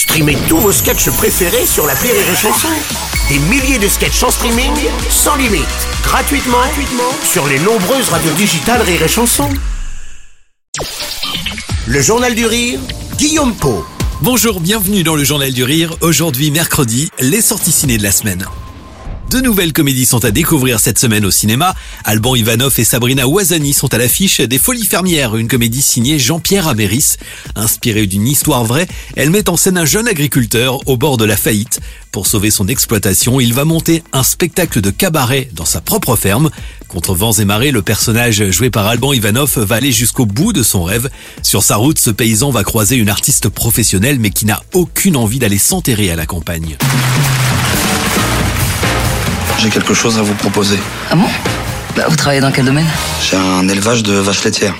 Streamez tous vos sketchs préférés sur la Rire et Chanson. Des milliers de sketchs en streaming, sans limite, gratuitement, gratuitement sur les nombreuses radios digitales Rire et Chanson. Le Journal du Rire, Guillaume Po. Bonjour, bienvenue dans le Journal du Rire. Aujourd'hui, mercredi, les sorties ciné de la semaine. Deux nouvelles comédies sont à découvrir cette semaine au cinéma. Alban Ivanov et Sabrina Ouazani sont à l'affiche des Folies Fermières, une comédie signée Jean-Pierre Améris. Inspirée d'une histoire vraie, elle met en scène un jeune agriculteur au bord de la faillite. Pour sauver son exploitation, il va monter un spectacle de cabaret dans sa propre ferme. Contre vents et marées, le personnage joué par Alban Ivanov va aller jusqu'au bout de son rêve. Sur sa route, ce paysan va croiser une artiste professionnelle mais qui n'a aucune envie d'aller s'enterrer à la campagne. J'ai quelque chose à vous proposer. Ah bon? Bah, Vous travaillez dans quel domaine? J'ai un élevage de vaches laitières.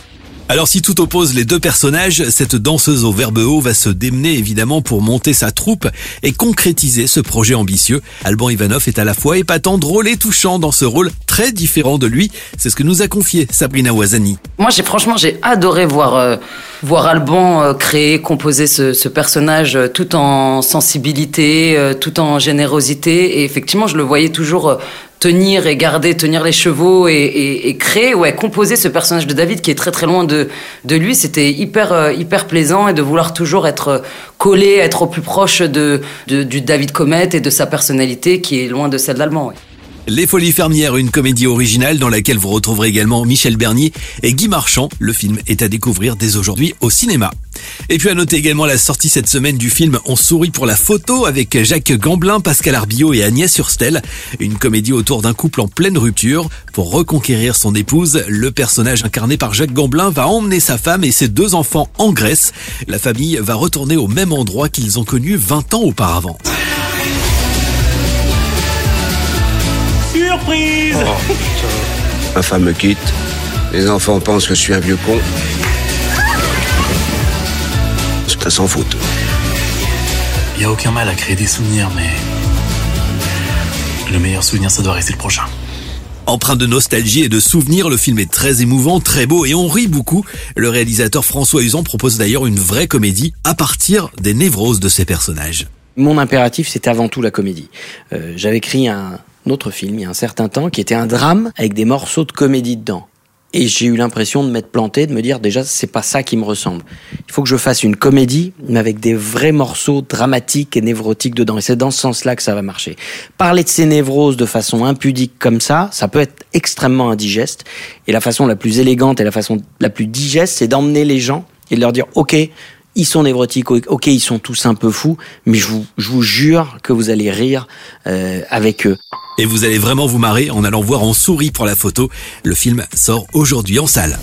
Alors si tout oppose les deux personnages, cette danseuse au verbe haut va se démener évidemment pour monter sa troupe et concrétiser ce projet ambitieux. Alban Ivanov est à la fois épatant, drôle et touchant dans ce rôle très différent de lui. C'est ce que nous a confié Sabrina Ouazani. Moi, j'ai franchement, j'ai adoré voir euh, voir Alban euh, créer, composer ce, ce personnage euh, tout en sensibilité, euh, tout en générosité. Et effectivement, je le voyais toujours tenir et garder, tenir les chevaux et, et, et, créer, ouais, composer ce personnage de David qui est très très loin de, de lui. C'était hyper euh, hyper plaisant et de vouloir toujours être collé, être au plus proche de, de du David Comet et de sa personnalité qui est loin de celle d'Allemand. Ouais. Les Folies Fermières, une comédie originale dans laquelle vous retrouverez également Michel Bernier et Guy Marchand. Le film est à découvrir dès aujourd'hui au cinéma. Et puis à noter également la sortie cette semaine du film On sourit pour la photo avec Jacques Gamblin, Pascal Arbillot et Agnès Surstel. Une comédie autour d'un couple en pleine rupture. Pour reconquérir son épouse, le personnage incarné par Jacques Gamblin va emmener sa femme et ses deux enfants en Grèce. La famille va retourner au même endroit qu'ils ont connu 20 ans auparavant. Surprise oh, Ma femme me quitte. Les enfants pensent que je suis un vieux con. C'est à s'en foutre. Il n'y a aucun mal à créer des souvenirs, mais le meilleur souvenir, ça doit rester le prochain. Empreint de nostalgie et de souvenirs, le film est très émouvant, très beau et on rit beaucoup. Le réalisateur François Usan propose d'ailleurs une vraie comédie à partir des névroses de ses personnages. Mon impératif, c'est avant tout la comédie. Euh, J'avais écrit un, autre film il y a un certain temps qui était un drame avec des morceaux de comédie dedans. Et j'ai eu l'impression de m'être planté, de me dire déjà c'est pas ça qui me ressemble. Il faut que je fasse une comédie mais avec des vrais morceaux dramatiques et névrotiques dedans. Et c'est dans ce sens-là que ça va marcher. Parler de ces névroses de façon impudique comme ça, ça peut être extrêmement indigeste. Et la façon la plus élégante et la façon la plus digeste, c'est d'emmener les gens et de leur dire ok, ils sont névrotiques, ok, ils sont tous un peu fous, mais je vous, jure que vous allez rire euh, avec eux. Et vous allez vraiment vous marrer en allant voir en souris pour la photo. Le film sort aujourd'hui en salle.